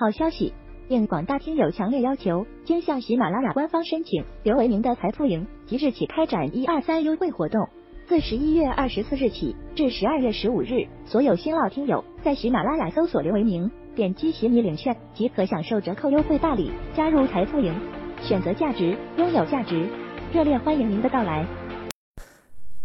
好消息！应广大听友强烈要求，经向喜马拉雅官方申请刘维明的财富营即日起开展一二三优惠活动，自十一月二十四日起至十二月十五日，所有新老听友在喜马拉雅搜索刘维明，点击喜米领券即可享受折扣优惠大礼，加入财富营，选择价值，拥有价值，热烈欢迎您的到来！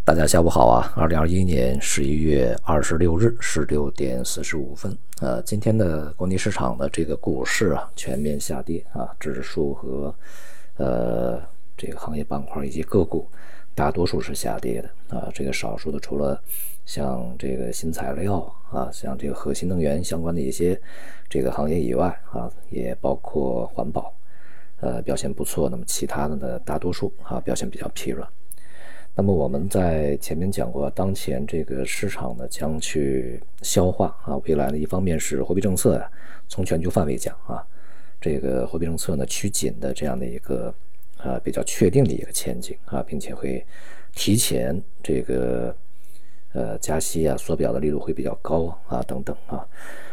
大家下午好啊！二零二一年十一月二十六日十六点四十五分，呃，今天的国内市场的这个股市啊，全面下跌啊，指数和呃这个行业板块以及个股，大多数是下跌的啊。这个少数的，除了像这个新材料啊，像这个核心能源相关的一些这个行业以外啊，也包括环保，呃，表现不错。那么其他的呢，大多数啊，表现比较疲软。那么我们在前面讲过，当前这个市场呢将去消化啊，未来呢一方面是货币政策呀，从全球范围讲啊，这个货币政策呢趋紧的这样的一个啊比较确定的一个前景啊，并且会提前这个呃加息啊，缩表的力度会比较高啊等等啊，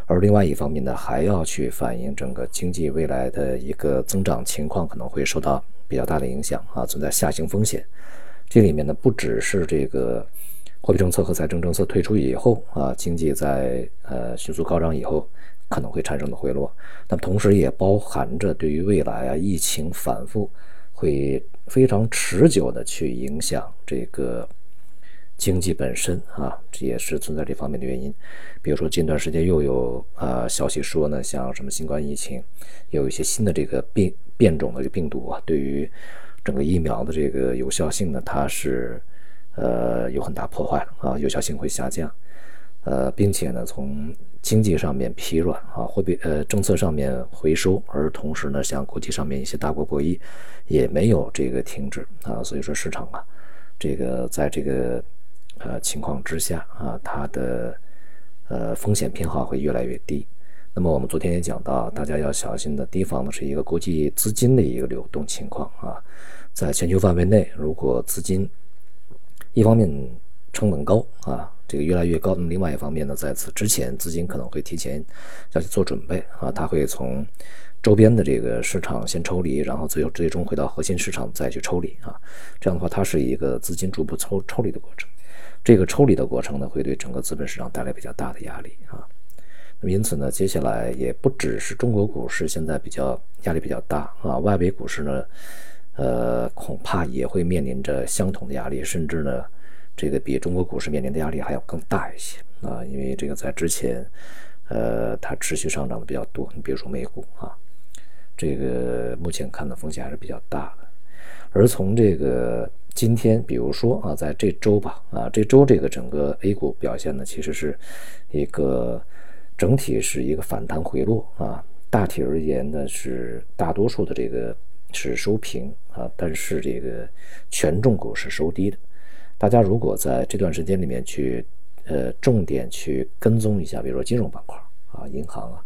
而另外一方面呢，还要去反映整个经济未来的一个增长情况可能会受到比较大的影响啊，存在下行风险。这里面呢，不只是这个货币政策和财政政策退出以后啊，经济在呃迅速高涨以后可能会产生的回落，那么同时也包含着对于未来啊疫情反复会非常持久的去影响这个经济本身啊，这也是存在这方面的原因。比如说近段时间又有啊消息说呢，像什么新冠疫情有一些新的这个变变种的这个病毒啊，对于整个疫苗的这个有效性呢，它是，呃，有很大破坏啊，有效性会下降，呃，并且呢，从经济上面疲软啊，货币呃政策上面回收，而同时呢，像国际上面一些大国博弈也没有这个停止啊，所以说市场啊，这个在这个呃情况之下啊，它的呃风险偏好会越来越低。那么我们昨天也讲到，大家要小心的提防的是一个国际资金的一个流动情况啊，在全球范围内，如果资金一方面成本高啊，这个越来越高，那么另外一方面呢，在此之前，资金可能会提前要去做准备啊，它会从周边的这个市场先抽离，然后最后最终回到核心市场再去抽离啊，这样的话，它是一个资金逐步抽抽离的过程，这个抽离的过程呢，会对整个资本市场带来比较大的压力啊。因此呢，接下来也不只是中国股市现在比较压力比较大啊，外围股市呢，呃，恐怕也会面临着相同的压力，甚至呢，这个比中国股市面临的压力还要更大一些啊，因为这个在之前，呃，它持续上涨的比较多，你比如说美股啊，这个目前看的风险还是比较大的，而从这个今天，比如说啊，在这周吧，啊，这周这个整个 A 股表现呢，其实是一个。整体是一个反弹回落啊，大体而言呢是大多数的这个是收平啊，但是这个权重股是收低的。大家如果在这段时间里面去呃重点去跟踪一下，比如说金融板块啊、银行啊、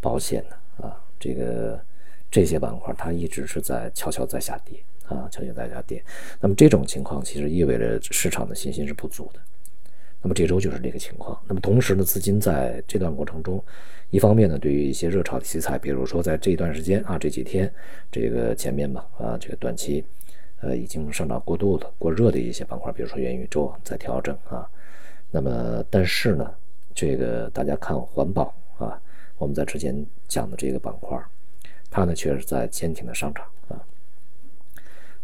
保险呢啊，这个这些板块它一直是在悄悄在下跌啊，悄悄在下跌。那么这种情况其实意味着市场的信心是不足的。那么这周就是这个情况。那么同时呢，资金在这段过程中，一方面呢，对于一些热炒题材，比如说在这一段时间啊，这几天这个前面吧，啊，这个短期，呃，已经上涨过度的、过热的一些板块，比如说元宇宙在调整啊。那么但是呢，这个大家看环保啊，我们在之前讲的这个板块，它呢却是在坚挺的上涨啊。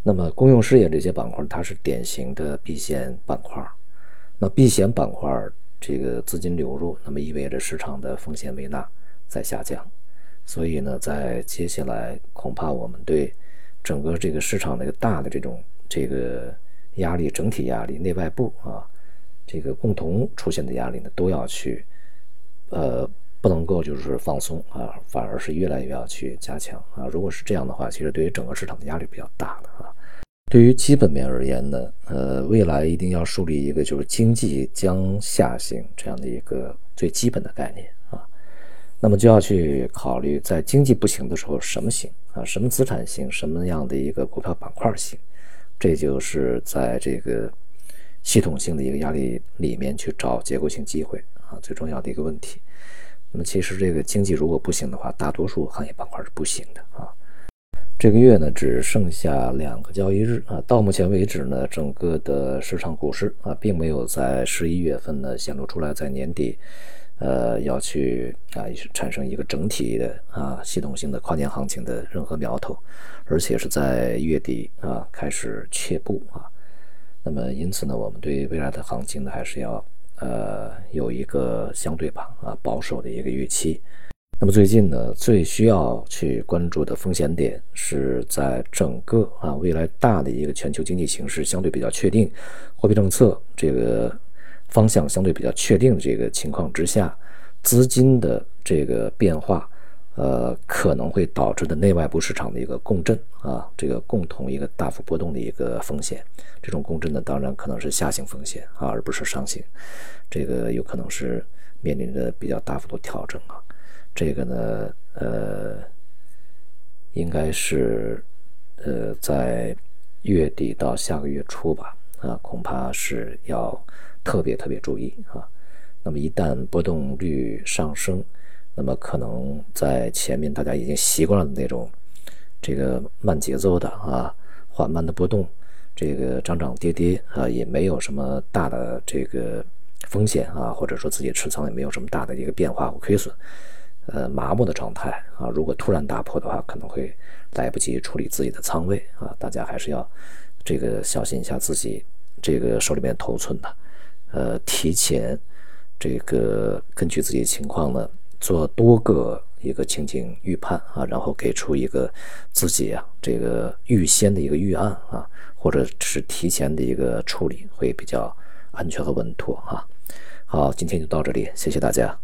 那么公用事业这些板块，它是典型的避险板块。那避险板块这个资金流入，那么意味着市场的风险微纳在下降，所以呢，在接下来恐怕我们对整个这个市场的一个大的这种这个压力，整体压力内外部啊，这个共同出现的压力呢，都要去呃不能够就是放松啊，反而是越来越要去加强啊。如果是这样的话，其实对于整个市场的压力比较大的。对于基本面而言呢，呃，未来一定要树立一个就是经济将下行这样的一个最基本的概念啊，那么就要去考虑在经济不行的时候什么行啊，什么资产行，什么样的一个股票板块行，这就是在这个系统性的一个压力里面去找结构性机会啊，最重要的一个问题。那么其实这个经济如果不行的话，大多数行业板块是不行的。这个月呢，只剩下两个交易日啊。到目前为止呢，整个的市场股市啊，并没有在十一月份呢显露出来在年底，呃，要去啊产生一个整体的啊系统性的跨年行情的任何苗头，而且是在月底啊开始却步啊。那么因此呢，我们对未来的行情呢，还是要。呃，有一个相对吧，啊，保守的一个预期。那么最近呢，最需要去关注的风险点是在整个啊未来大的一个全球经济形势相对比较确定，货币政策这个方向相对比较确定的这个情况之下，资金的这个变化。呃，可能会导致的内外部市场的一个共振啊，这个共同一个大幅波动的一个风险。这种共振呢，当然可能是下行风险啊，而不是上行。这个有可能是面临着比较大幅度调整啊。这个呢，呃，应该是呃在月底到下个月初吧啊，恐怕是要特别特别注意啊。那么一旦波动率上升，那么可能在前面大家已经习惯了那种这个慢节奏的啊缓慢的波动，这个涨涨跌跌啊也没有什么大的这个风险啊，或者说自己持仓也没有什么大的一个变化或亏损，呃麻木的状态啊，如果突然大破的话，可能会来不及处理自己的仓位啊，大家还是要这个小心一下自己这个手里面头寸的，呃提前这个根据自己的情况呢。做多个一个情景预判啊，然后给出一个自己啊这个预先的一个预案啊，或者是提前的一个处理，会比较安全和稳妥啊。好，今天就到这里，谢谢大家。